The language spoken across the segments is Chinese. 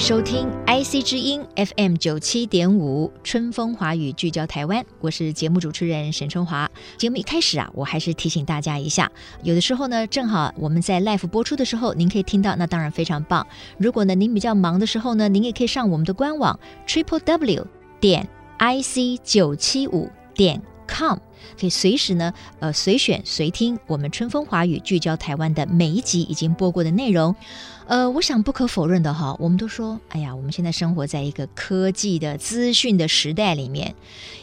收听 IC 之音 FM 九七点五春风华语聚焦台湾，我是节目主持人沈春华。节目一开始啊，我还是提醒大家一下，有的时候呢，正好我们在 live 播出的时候，您可以听到，那当然非常棒。如果呢您比较忙的时候呢，您也可以上我们的官网 triple w 点 ic 九七五点 com，可以随时呢呃随选随听我们春风华语聚焦台湾的每一集已经播过的内容。呃，我想不可否认的哈，我们都说，哎呀，我们现在生活在一个科技的资讯的时代里面，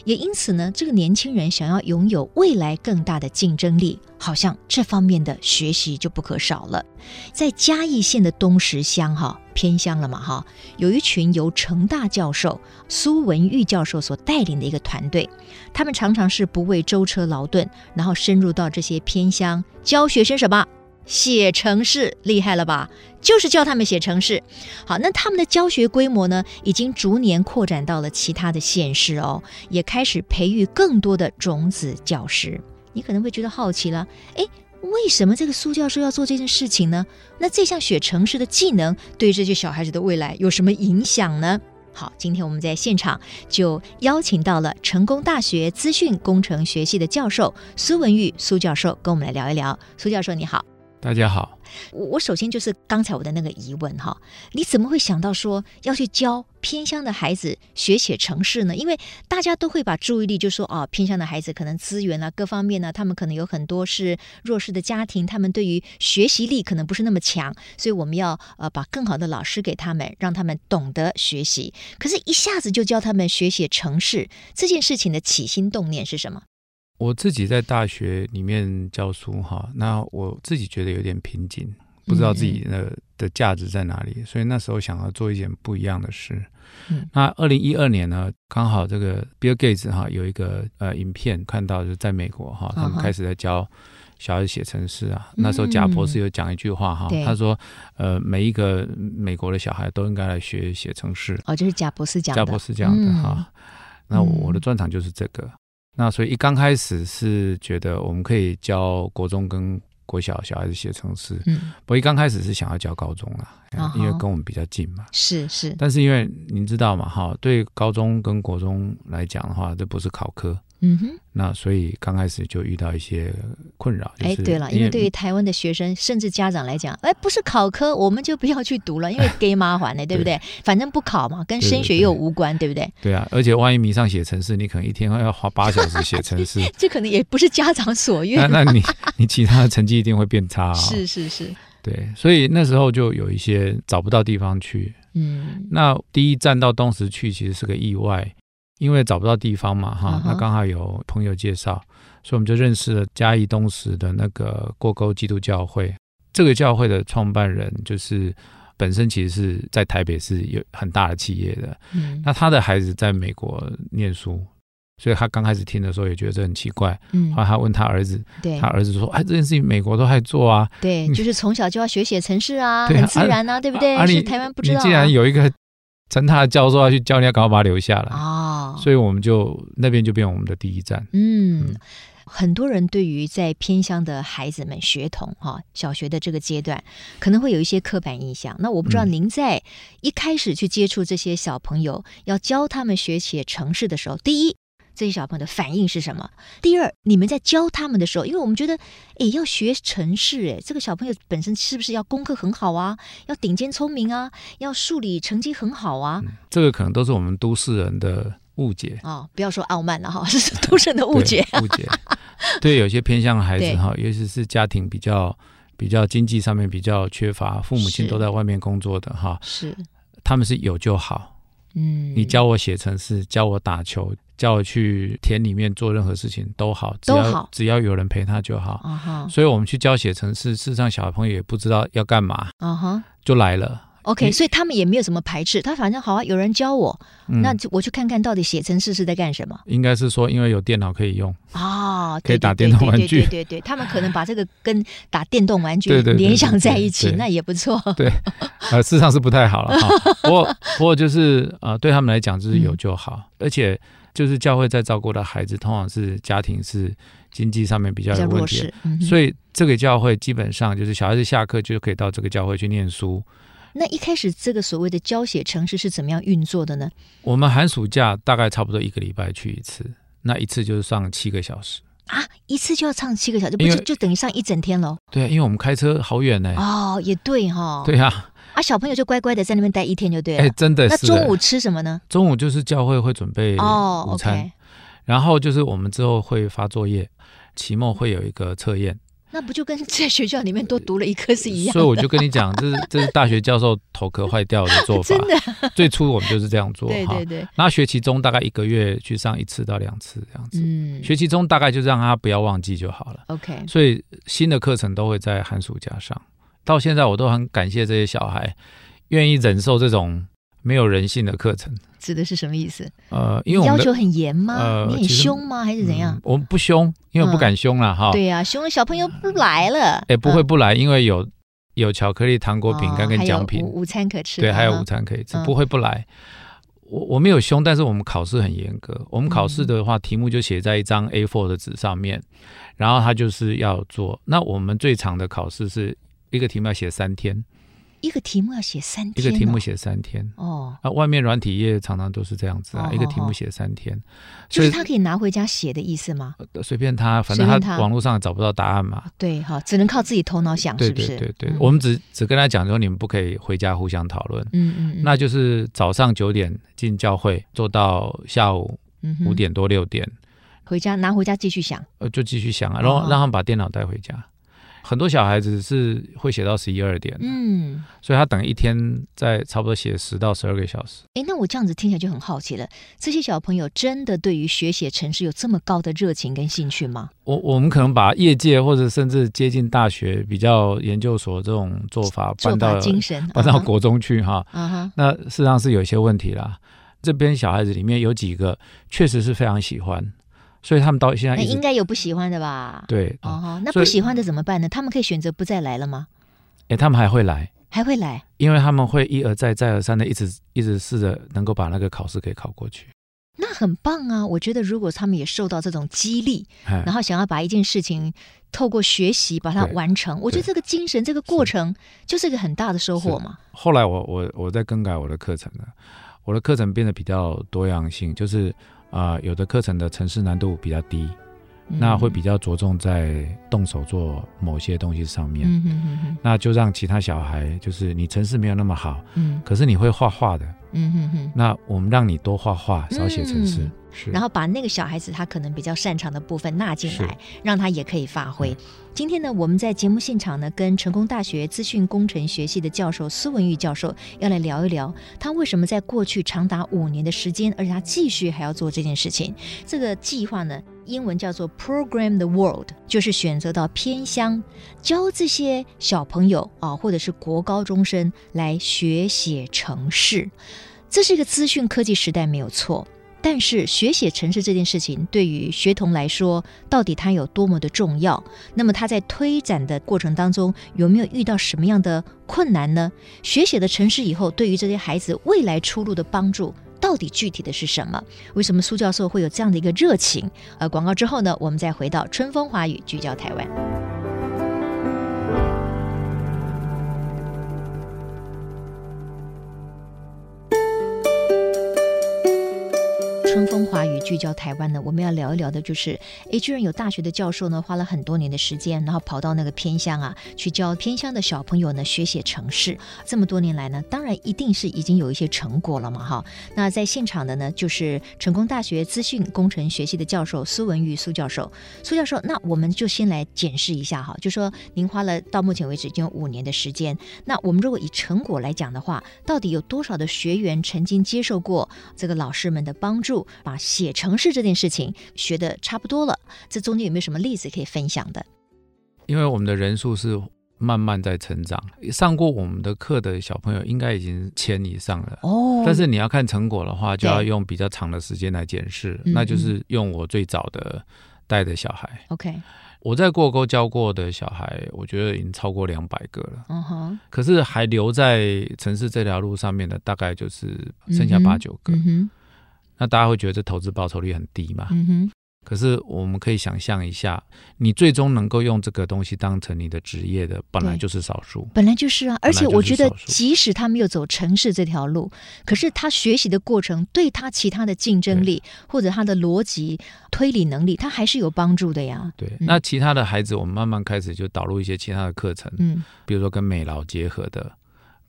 也因此呢，这个年轻人想要拥有未来更大的竞争力，好像这方面的学习就不可少了。在嘉义县的东石乡哈，偏乡了嘛哈，有一群由成大教授苏文玉教授所带领的一个团队，他们常常是不为舟车劳顿，然后深入到这些偏乡教学生什么。写程式厉害了吧？就是教他们写程式。好，那他们的教学规模呢，已经逐年扩展到了其他的县市哦，也开始培育更多的种子教师。你可能会觉得好奇了，诶，为什么这个苏教授要做这件事情呢？那这项写城市的技能对这些小孩子的未来有什么影响呢？好，今天我们在现场就邀请到了成功大学资讯工程学系的教授苏文玉苏教授，跟我们来聊一聊。苏教授，你好。大家好，我我首先就是刚才我的那个疑问哈，你怎么会想到说要去教偏乡的孩子学写程式呢？因为大家都会把注意力就说啊，偏乡的孩子可能资源啊各方面呢，他们可能有很多是弱势的家庭，他们对于学习力可能不是那么强，所以我们要呃把更好的老师给他们，让他们懂得学习。可是，一下子就教他们学写程式，这件事情的起心动念是什么？我自己在大学里面教书哈，那我自己觉得有点瓶颈，不知道自己的的价值在哪里，所以那时候想要做一件不一样的事。嗯，那二零一二年呢，刚好这个 Bill Gates 哈有一个呃影片看到，就是在美国哈，他们开始在教小孩写程式啊。那时候贾博士有讲一句话哈，他说呃每一个美国的小孩都应该来学写程式。哦，就是贾博士讲的。贾博士讲的哈。那我的专长就是这个。那所以一刚开始是觉得我们可以教国中跟国小小孩子写程式，嗯，不过一刚开始是想要教高中啦，哦、因为跟我们比较近嘛，是是。但是因为您知道嘛，哈，对高中跟国中来讲的话，这不是考科。嗯哼，那所以刚开始就遇到一些困扰。哎，对了，因为对于台湾的学生甚至家长来讲，哎，不是考科，我们就不要去读了，因为 给麻烦呢，对不对？反正不考嘛，跟升学又无关，对不对？对啊，而且万一迷上写程式，你可能一天要花八小时写程式，这可能也不是家长所愿。那那你你其他的成绩一定会变差。是是是，对，所以那时候就有一些找不到地方去。嗯，那第一站到东石去，其实是个意外。因为找不到地方嘛，哈，那刚好有朋友介绍，所以我们就认识了嘉义东石的那个过沟基督教会。这个教会的创办人就是本身其实是在台北是有很大的企业的，嗯，那他的孩子在美国念书，所以他刚开始听的时候也觉得这很奇怪，嗯，后来他问他儿子，对，他儿子说，哎，这件事情美国都还做啊，对，就是从小就要学写程式啊，很自然啊，对不对？是台湾不知道，你既然有一个。成他的教授要去教你，要赶快把他留下来哦，所以我们就那边就变成我们的第一站。嗯，嗯，很多人对于在偏乡的孩子们学童哈，小学的这个阶段，可能会有一些刻板印象。那我不知道您在一开始去接触这些小朋友，嗯、要教他们学写城市的时候，第一。这些小朋友的反应是什么？第二，你们在教他们的时候，因为我们觉得，哎，要学城市，哎，这个小朋友本身是不是要功课很好啊？要顶尖聪明啊？要数理成绩很好啊？嗯，这个可能都是我们都市人的误解哦。不要说傲慢了哈，这是都市人的误解。误解。对，有些偏向孩子哈，尤其是家庭比较比较经济上面比较缺乏，父母亲都在外面工作的哈，是他们是有就好。嗯，你教我写程式，教我打球。教我去田里面做任何事情都好，只要只要有人陪他就好。Uh huh. 所以我们去教写程式，事实上小朋友也不知道要干嘛，uh huh. 就来了。OK，所以他们也没有什么排斥，他反正好啊，有人教我，嗯、那我去看看到底写程式是在干什么。应该是说，因为有电脑可以用哦，可以打电动玩具，对对，对他们可能把这个跟打电动玩具联想在一起，那也不错。对，呃，事实上是不太好了哈。不过不过就是呃，对他们来讲就是有就好，嗯、而且就是教会在照顾的孩子，通常是家庭是经济上面比较有问题，嗯、所以这个教会基本上就是小孩子下课就可以到这个教会去念书。那一开始这个所谓的教写城市是怎么样运作的呢？我们寒暑假大概差不多一个礼拜去一次，那一次就是上七个小时啊，一次就要上七个小时，不就就等于上一整天喽？对啊，因为我们开车好远呢。哦，也对哈、哦。对啊。啊，小朋友就乖乖的在那边待一天就对了。哎，真的是。那中午吃什么呢？中午就是教会会准备午餐，哦 okay、然后就是我们之后会发作业，期末会有一个测验。那不就跟在学校里面多读了一科是一样？所以我就跟你讲，这是这是大学教授头壳坏掉的做法。真的，最初我们就是这样做。对对对。那学期中大概一个月去上一次到两次这样子。嗯。学期中大概就让他不要忘记就好了。OK。所以新的课程都会在寒暑假上。到现在我都很感谢这些小孩，愿意忍受这种没有人性的课程。指的是什么意思？呃，因为要求很严吗？呃、你很凶吗？还是怎样？嗯、我们不凶，因为不敢凶了哈。对呀、啊，凶了小朋友不来了。哎、欸，不会不来，因为有有巧克力、糖果、饼干跟奖品，午餐可吃。对，还有午餐可以吃，嗯、不会不来。我我没有凶，但是我们考试很严格。我们考试的话，题目就写在一张 A4 的纸上面，然后他就是要做。那我们最长的考试是一个题目要写三天。一个题目要写三天，哦，一个题目写三天哦。啊，外面软体业常常都是这样子啊，哦、一个题目写三天，就是他可以拿回家写的意思吗？随便他，反正他网络上找不到答案嘛。对哈，只能靠自己头脑想，是不是？对对对，对、嗯、我们只只跟他讲说，你们不可以回家互相讨论。嗯嗯，嗯，那就是早上九点进教会，做到下午五点多六点，回家拿回家继续想。呃，就继续想啊，然后让他们把电脑带回家。很多小孩子是会写到十一二点，嗯，所以他等一天在差不多写十到十二个小时。哎，那我这样子听起来就很好奇了，这些小朋友真的对于学写程式有这么高的热情跟兴趣吗？我我们可能把业界或者甚至接近大学比较研究所这种做法搬到精神 搬到国中去哈，啊哈，那事实上是有一些问题啦。这边小孩子里面有几个确实是非常喜欢。所以他们到现在，应该有不喜欢的吧？对，哦，那不喜欢的怎么办呢？他们可以选择不再来了吗？哎，他们还会来，还会来，因为他们会一而再、再而三的一直一直试着能够把那个考试给考过去。那很棒啊！我觉得如果他们也受到这种激励，然后想要把一件事情透过学习把它完成，我觉得这个精神、这个过程就是一个很大的收获嘛。后来我我我在更改我的课程了，我的课程变得比较多样性，就是。啊、呃，有的课程的城市难度比较低，嗯，那会比较着重在动手做某些东西上面。那就让其他小孩，就是你城市没有那么好，嗯，可是你会画画的，嗯哼哼，那我们让你多画画，少写城市。嗯然后把那个小孩子他可能比较擅长的部分纳进来，让他也可以发挥。今天呢，我们在节目现场呢，跟成功大学资讯工程学系的教授苏文玉教授要来聊一聊，他为什么在过去长达五年的时间，而且他继续还要做这件事情。这个计划呢，英文叫做 Program the World，就是选择到偏乡教这些小朋友啊，或者是国高中生来学写城市。这是一个资讯科技时代，没有错。但是学写程式这件事情对于学童来说，到底它有多么的重要？那么他在推展的过程当中有没有遇到什么样的困难呢？学写的程式以后对于这些孩子未来出路的帮助到底具体的是什么？为什么苏教授会有这样的一个热情？呃，广告之后呢，我们再回到春风华语聚焦台湾。春中华语聚焦台湾呢，我们要聊一聊的就是，诶，居然有大学的教授呢，花了很多年的时间，然后跑到那个偏乡啊，去教偏乡的小朋友呢学写程式。这么多年来呢，当然一定是已经有一些成果了嘛，哈。那在现场的呢，就是成功大学资讯工程学系的教授苏文玉苏教授。苏教授，那我们就先来检视一下哈，就说您花了到目前为止已经有五年的时间，那我们如果以成果来讲的话，到底有多少的学员曾经接受过这个老师们的帮助？把写程式这件事情学的差不多了，这中间有没有什么例子可以分享的？因为我们的人数是慢慢在成长。上过我们的课的小朋友应该已经千以上了哦。但是你要看成果的话，就要用比较长的时间来检视。那就是用我最早的带的小孩。OK，我在过沟教过的小孩，我觉得已经超过两百个了。嗯哼。可是还留在城市这条路上面的，大概就是剩下八九个。嗯哼。那大家会觉得这投资报酬率很低嘛？嗯哼。可是我们可以想象一下，你最终能够用这个东西当成你的职业的，本来就是少数。本来就是啊，而且我觉得，即使他没有走城市这条路，可是他学习的过程对他其他的竞争力或者他的逻辑推理能力，他还是有帮助的呀。对，那其他的孩子，我们慢慢开始就导入一些其他的课程，嗯，比如说跟美劳结合的。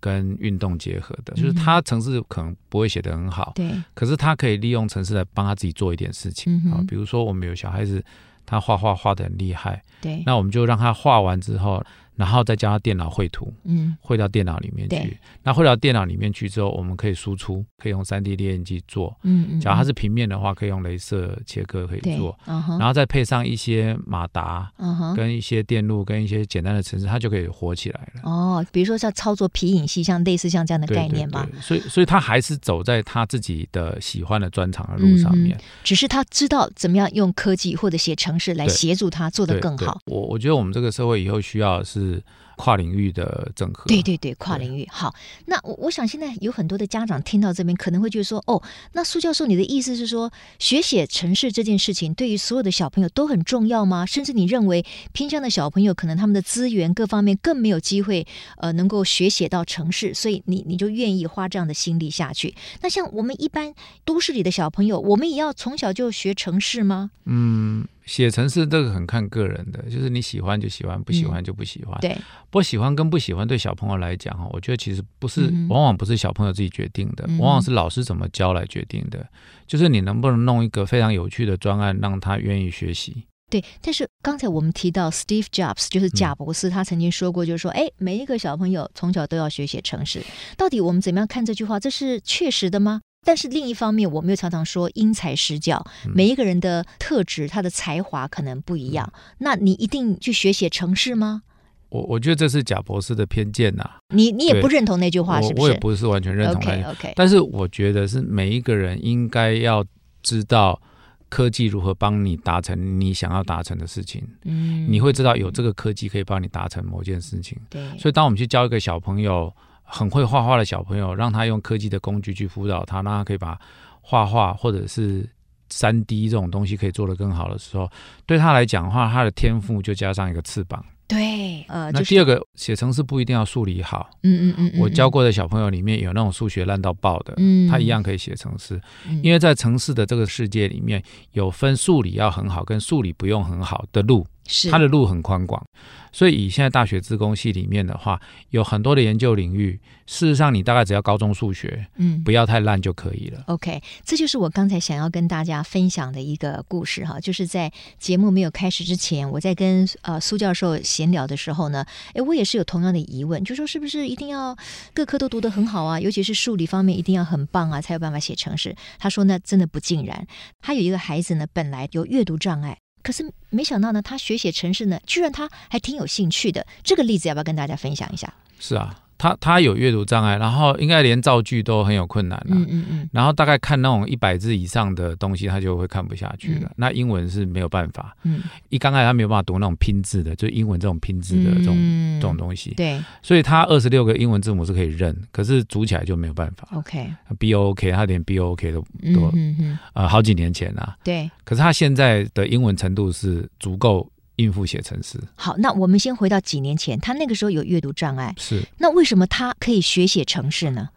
跟运动结合的，就是他城市可能不会写得很好，对，可是他可以利用城市来帮他自己做一点事情啊，比如说我们有小孩子，他画画画的很厉害，对，那我们就让他画完之后。然后再教他电脑绘图，嗯，绘到电脑里面去。那绘到电脑里面去之后，我们可以输出，可以用三 D 列印机做。嗯嗯。假如它是平面的话，可以用镭射切割可以做。然后再配上一些马达，跟一些电路，跟一些简单的程式，它就可以活起来了。哦，比如说像操作皮影戏，像类似像这样的概念吧。所以，所以他还是走在他自己的喜欢的专长的路上面。只是他知道怎么样用科技或者写程式来协助他做得更好。我我觉得我们这个社会以后需要的是。是跨领域的整合，对对对，跨领域好。那我我想现在有很多的家长听到这边，可能会觉得说，哦，那苏教授，你的意思是说，学写城市这件事情对于所有的小朋友都很重要吗？甚至你认为偏向的小朋友可能他们的资源各方面更没有机会，呃，能够学写到城市，所以你你就愿意花这样的心力下去？那像我们一般都市里的小朋友，我们也要从小就学城市吗？嗯。写程式这个很看个人的，就是你喜欢就喜欢，不喜欢就不喜欢。嗯、对，不喜欢跟不喜欢对小朋友来讲哈，我觉得其实不是，嗯、往往不是小朋友自己决定的，嗯、往往是老师怎么教来决定的。就是你能不能弄一个非常有趣的专案，让他愿意学习。对，但是刚才我们提到 Steve Jobs，就是贾博士，他曾经说过，就是说，哎、嗯，每一个小朋友从小都要学写程式。到底我们怎么样看这句话？这是确实的吗？但是另一方面，我们又常常说因材施教，每一个人的特质、他的才华可能不一样。那你一定去学写程式吗？我我觉得这是贾博士的偏见呐、啊。你你也不认同那句话，是不是？我，我也不是完全认同。OK OK。但是我觉得是每一个人应该要知道科技如何帮你达成你想要达成的事情。嗯，你会知道有这个科技可以帮你达成某件事情。对。所以当我们去教一个小朋友。很会画画的小朋友，让他用科技的工具去辅导他，让他可以把画画或者是三 D 这种东西可以做得更好的时候，对他来讲的话，他的天赋就加上一个翅膀。对，呃，那第二个写程式不一定要数理好。嗯嗯嗯，我教过的小朋友里面有那种数学烂到爆的，嗯，他一样可以写程式，因为在城市的这个世界里面有分数理要很好跟数理不用很好的路。是，它的路很宽广，所以以现在大学自工系里面的话，有很多的研究领域。事实上，你大概只要高中数学，嗯，不要太烂就可以了。OK，这就是我刚才想要跟大家分享的一个故事哈，就是在节目没有开始之前，我在跟呃苏教授闲聊的时候呢，诶，我也是有同样的疑问，就说是不是一定要各科都读得很好啊，尤其是数理方面一定要很棒啊，才有办法写程式？他说呢，真的不尽然。他有一个孩子呢，本来有阅读障碍。可是没想到呢，他学写城市呢，居然他还挺有兴趣的。这个例子要不要跟大家分享一下？是啊。他他有阅读障碍，然后应该连造句都很有困难了。嗯嗯嗯。然后大概看那种一百字以上的东西，他就会看不下去了。嗯、那英文是没有办法。嗯。一刚开始他没有办法读那种拼字的，就英文这种拼字的这种、嗯、这种东西。对。所以他二十六个英文字母是可以认，可是组起来就没有办法。OK。B O O K，他连 B O O K 都都嗯、嗯嗯呃，好几年前啊。对。可是他现在的英文程度是足够。应付写程式。好，那我们先回到几年前，他那个时候有阅读障碍，是。那为什么他可以学写程式呢？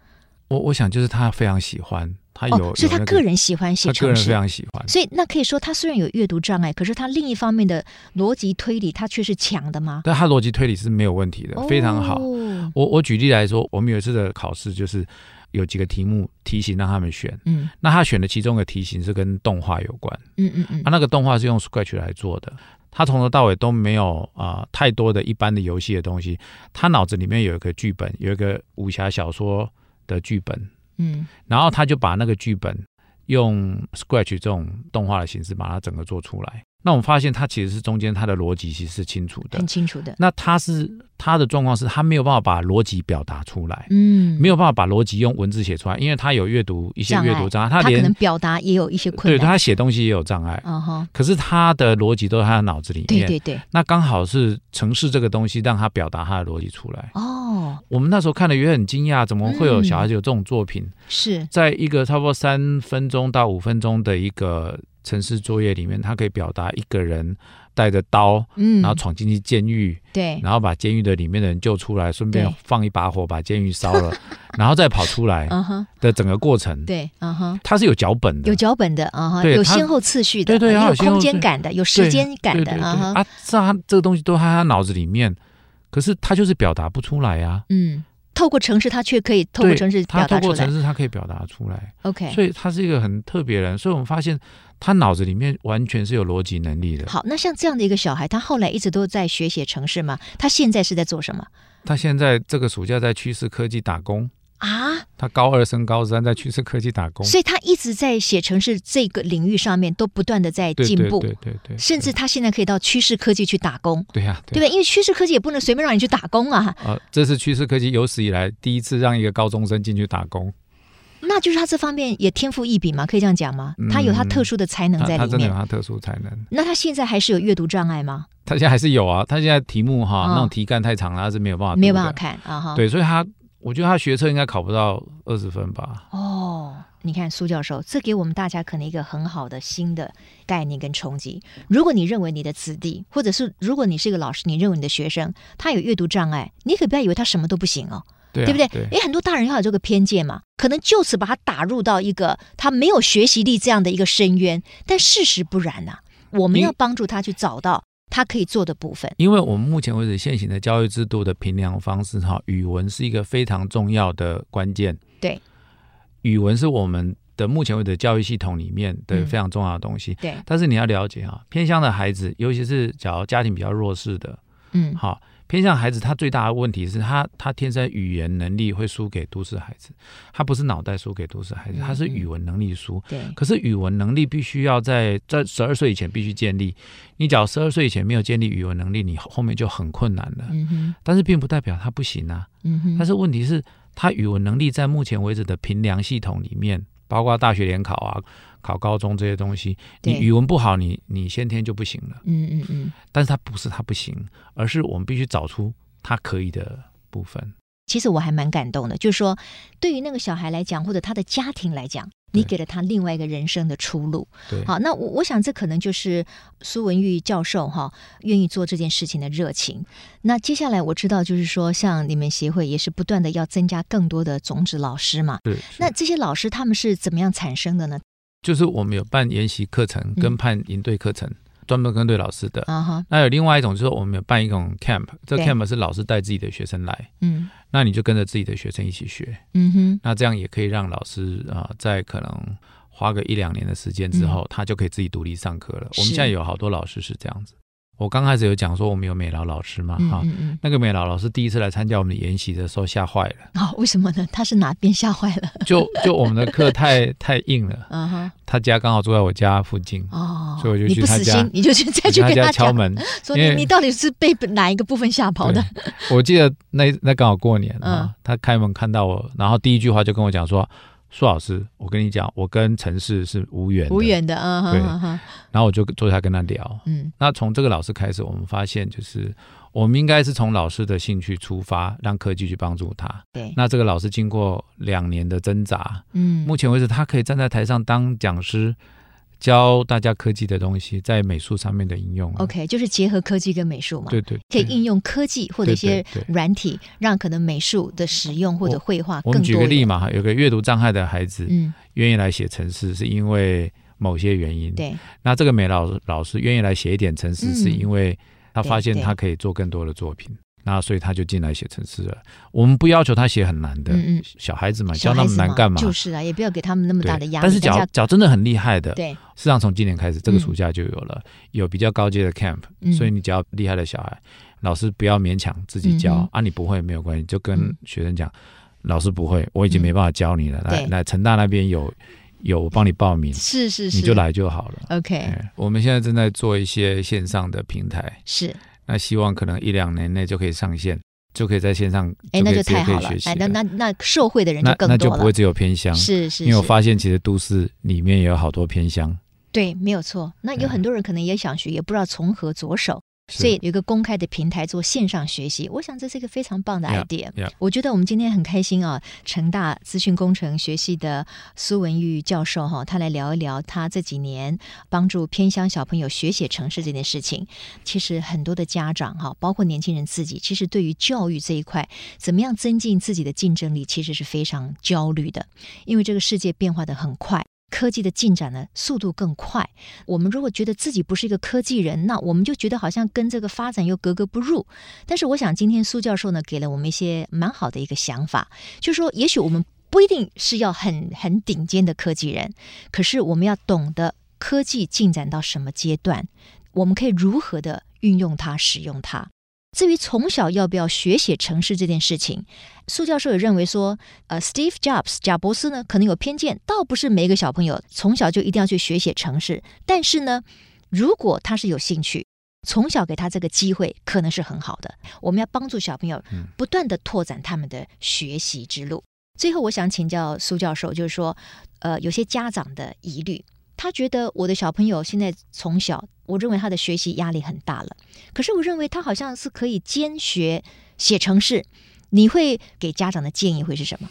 我我想就是他非常喜欢，他有，哦、所以他个人喜欢写程式，他个人非常喜欢。所以那可以说，他虽然有阅读障碍，可是他另一方面的逻辑推理，他却是强的吗？但他逻辑推理是没有问题的，哦、非常好。我我举例来说，我们有一次的考试就是有几个题目题型让他们选，嗯，那他选的其中一个题型是跟动画有关，嗯嗯嗯，他那个动画是用 Scratch 来做的。他从头到尾都没有啊、呃、太多的一般的游戏的东西，他脑子里面有一个剧本，有一个武侠小说的剧本，嗯，然后他就把那个剧本用 Scratch 这种动画的形式把它整个做出来。那我们发现，他其实是中间他的逻辑其实是清楚的，很清楚的。那他是他的状况是，他没有办法把逻辑表达出来，嗯，没有办法把逻辑用文字写出来，因为他有阅读一些阅读障碍，他可能表达也有一些困难，对，他写东西也有障碍，嗯哼。可是他的逻辑都在他的脑子里面，对对对。那刚好是城市这个东西让他表达他的逻辑出来。哦，我们那时候看了也很惊讶，怎么会有小孩子有这种作品？是在一个差不多三分钟到五分钟的一个。程式作业里面，他可以表达一个人带着刀，嗯，然后闯进去监狱，对，然后把监狱的里面的人救出来，顺便放一把火把监狱烧了，然后再跑出来，的整个过程，对，嗯哼，它是有脚本的，有脚本的，啊哈，有先后次序的，对对，有空间感的，有时间感的，啊哈，啊，这他这个东西都在他脑子里面，可是他就是表达不出来啊，嗯。透过城市，他却可以透过城市表达出来。他透过城市，他可以表达出来。OK，所以他是一个很特别的人。所以我们发现，他脑子里面完全是有逻辑能力的。好，那像这样的一个小孩，他后来一直都在学写程式吗？他现在是在做什么？他现在这个暑假在趋势科技打工。啊，他高二升高三，在趋势科技打工，所以他一直在写程式这个领域上面都不断的在进步，对对对，对，甚至他现在可以到趋势科技去打工，对呀，对不对？因为趋势科技也不能随便让你去打工啊。啊，这是趋势科技有史以来第一次让一个高中生进去打工，那就是他这方面也天赋异禀嘛，可以这样讲吗？他有他特殊的才能在里面，他真的有他特殊才能。那他现在还是有阅读障碍吗？他现在还是有啊，他现在题目哈那种题干太长了，他是没有办法，没有办法看啊哈。对，所以他。我觉得他学车应该考不到二十分吧。哦，你看苏教授，这给我们大家可能一个很好的新的概念跟冲击。如果你认为你的子弟，或者是如果你是一个老师，你认为你的学生他有阅读障碍，你可不要以为他什么都不行哦，对，啊、对不对？对，因为很多大人要有这个偏见嘛，可能就此把他打入到一个他没有学习力这样的一个深渊。但事实不然呐、啊，我们要帮助他去找到。他可以做的部分，因为我们目前为止现行的教育制度的评量方式，哈，语文是一个非常重要的关键。对，语文是我们的目前为止教育系统里面的非常重要的东西。对，但是你要了解啊，偏向的孩子，尤其是假如家庭比较弱势的，嗯，好。偏向孩子，他最大的问题是他他天生语言能力会输给都市孩子，他不是脑袋输给都市孩子，他是语文能力输。对。可是语文能力必须要在在十二岁以前必须建立，你只要十二岁以前没有建立语文能力，你后面就很困难了。但是并不代表他不行啊。但是问题是，他语文能力在目前为止的评量系统里面，包括大学联考啊。考高中这些东西，你语文不好，你你先天就不行了。嗯嗯嗯。但是它不是它不行，而是我们必须找出它可以的部分。其实我还蛮感动的，就是说，对于那个小孩来讲，或者他的家庭来讲，你给了他另外一个人生的出路。对。好，那我我想这可能就是苏文玉教授哈愿意做这件事情的热情。那接下来我知道，就是说，像你们协会也是不断的要增加更多的种子老师嘛。对。那这些老师他们是怎么样产生的呢？就是我们有办研习课程跟办营队课程，嗯、专门跟对老师的。Uh-huh. 那有另外一种，就是我们有办一种 camp，这个 camp 是老师带自己的学生来，嗯，那你就跟着自己的学生一起学，嗯哼，那这样也可以让老师啊、呃，在可能花个一两年的时间之后，嗯、他就可以自己独立上课了。我们现在有好多老师是这样子。我刚开始有讲说我们有美劳老师嘛，哈、嗯嗯嗯，那个美劳老师第一次来参加我们的研习的时候吓坏了。哦，为什么呢？他是哪边吓坏了？就就我们的课太 太硬了。嗯哼，他家刚好住在我家附近，哦，所以我就去他家，你就去再去跟他，敲门，说你你到底是被哪一个部分吓跑的？我记得那那刚好过年啊、嗯，他开门看到我，然后第一句话就跟我讲说。苏老师，我跟你讲，我跟陈氏是无缘的，无缘的啊。对，然后我就坐下跟他聊。嗯，那从这个老师开始，我们发现就是我们应该是从老师的兴趣出发，让科技去帮助他。对，那这个老师经过两年的挣扎，嗯，目前为止他可以站在台上当讲师。教大家科技的东西在美术上面的应用，OK，就是结合科技跟美术嘛，对对，可以应用科技或者一些软体，让可能美术的使用或者绘画更多。我们举个例嘛，有个阅读障碍的孩子，嗯，愿意来写程式，是因为某些原因。对，那这个美老老师愿意来写一点程式，是因为他发现他可以做更多的作品。那所以他就进来写程式了。我们不要求他写很难的，嗯嗯，小孩子嘛，教那么难干嘛？就是啊，也不要给他们那么大的压力。但是，脚脚真的很厉害的，对。事实上，从今年开始，这个暑假就有了，嗯、有比较高阶的 camp，嗯。所以你只要厉害的小孩，老师不要勉强自己教，嗯、啊，你不会没有关系，就跟学生讲，嗯，老师不会，我已经没办法教你了。嗯、来来，成大那边有。有我帮你报名，是是是，你就来就好了。OK，我们现在正在做一些线上的平台，是，那希望可能一两年内就可以上线，就可以在线上，哎，那就太好了，哎，那那那社会的人就更多了，那就不会只有偏乡，是是，因为我发现其实都市里面也有好多偏乡，对，没有错。那有很多人可能也想学，也不知道从何着手。所以有一个公开的平台做线上学习，我想这是一个非常棒的 idea。Yeah, yeah. 我觉得我们今天很开心啊，成大资讯工程学系的苏文玉教授哈，他来聊一聊他这几年帮助偏乡小朋友学写城市这件事情。其实很多的家长哈，包括年轻人自己，其实对于教育这一块，怎么样增进自己的竞争力，其实是非常焦虑的，因为这个世界变化的很快。科技的进展呢，速度更快。我们如果觉得自己不是一个科技人，那我们就觉得好像跟这个发展又格格不入。但是，我想今天苏教授呢，给了我们一些蛮好的一个想法，就是说，也许我们不一定是要很很顶尖的科技人，可是我们要懂得科技进展到什么阶段，我们可以如何的运用它、使用它。至于从小要不要学写程式这件事情，苏教授也认为说，呃，Steve Jobs 贾伯斯呢可能有偏见，倒不是每一个小朋友从小就一定要去学写程式，但是呢，如果他是有兴趣，从小给他这个机会，可能是很好的。我们要帮助小朋友不断地拓展他们的学习之路。最后，我想请教苏教授，就是说，呃，有些家长的疑虑。他觉得我的小朋友现在从小，我认为他的学习压力很大了。可是我认为他好像是可以兼学写程式。你会给家长的建议会是什么？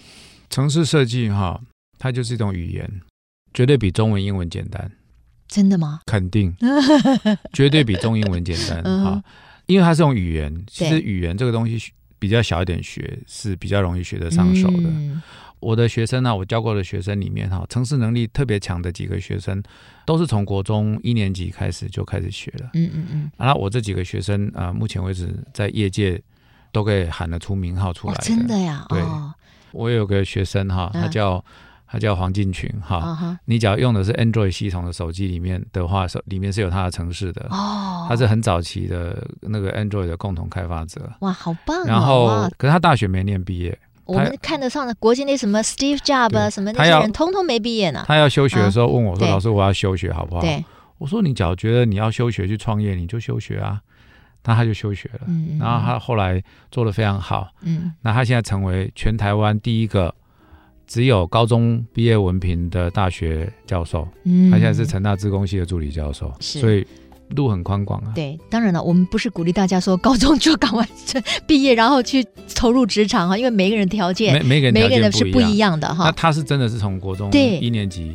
程式设计哈，它就是一种语言，绝对比中文、英文简单。真的吗？肯定，绝对比中英文简单哈，因为它是用语言。其实语言这个东西比较小一点学是比较容易学得上手的。嗯我的学生呢、啊，我教过的学生里面哈，城市能力特别强的几个学生，都是从国中一年级开始就开始学了。嗯嗯嗯。然后我这几个学生啊，目前为止在业界都可以喊得出名号出来、哦。真的呀？对，哦、我有个学生哈，他叫、嗯、他叫黄进群哈。你只要用的是 Android 系统的手机里面的话，手里面是有他的城市的。哦。他是很早期的那个 Android 的共同开发者。哇，好棒、哦！然后，可是他大学没念毕业。我们看得上的国际那什么 Steve Jobs 啊，什么那些人，通通没毕业呢。他要休学的时候问我说：“老师，我要休学好不好？”对，我说：“你只要觉得你要休学去创业，你就休学啊。”那他就休学了。嗯，然后他后来做的非常好。嗯，那他现在成为全台湾第一个只有高中毕业文凭的大学教授。嗯，他现在是成大资工系的助理教授。是，所以。路很宽广啊！对，当然了，我们不是鼓励大家说高中就赶快 毕业，然后去投入职场哈，因为每个人条件，每每个人每个人是不一样的哈。那他是真的是从国中对一年级，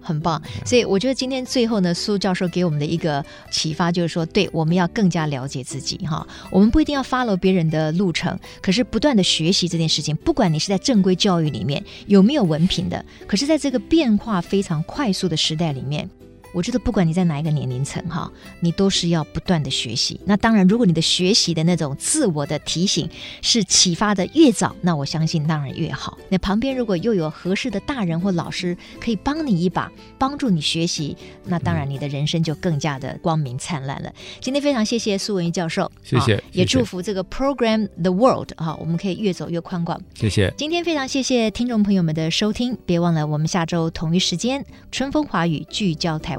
很棒。所以我觉得今天最后呢，苏教授给我们的一个启发就是说，对，我们要更加了解自己哈。我们不一定要 follow 别人的路程，可是不断的学习这件事情，不管你是在正规教育里面有没有文凭的，可是在这个变化非常快速的时代里面。我觉得不管你在哪一个年龄层哈，你都是要不断的学习。那当然，如果你的学习的那种自我的提醒是启发的越早，那我相信当然越好。那旁边如果又有合适的大人或老师可以帮你一把，帮助你学习，那当然你的人生就更加的光明灿烂了。今天非常谢谢苏文玉教授，谢谢，也祝福这个 Program the World 哈，我们可以越走越宽广。谢谢。今天非常谢谢听众朋友们的收听，别忘了我们下周同一时间春风华语聚焦台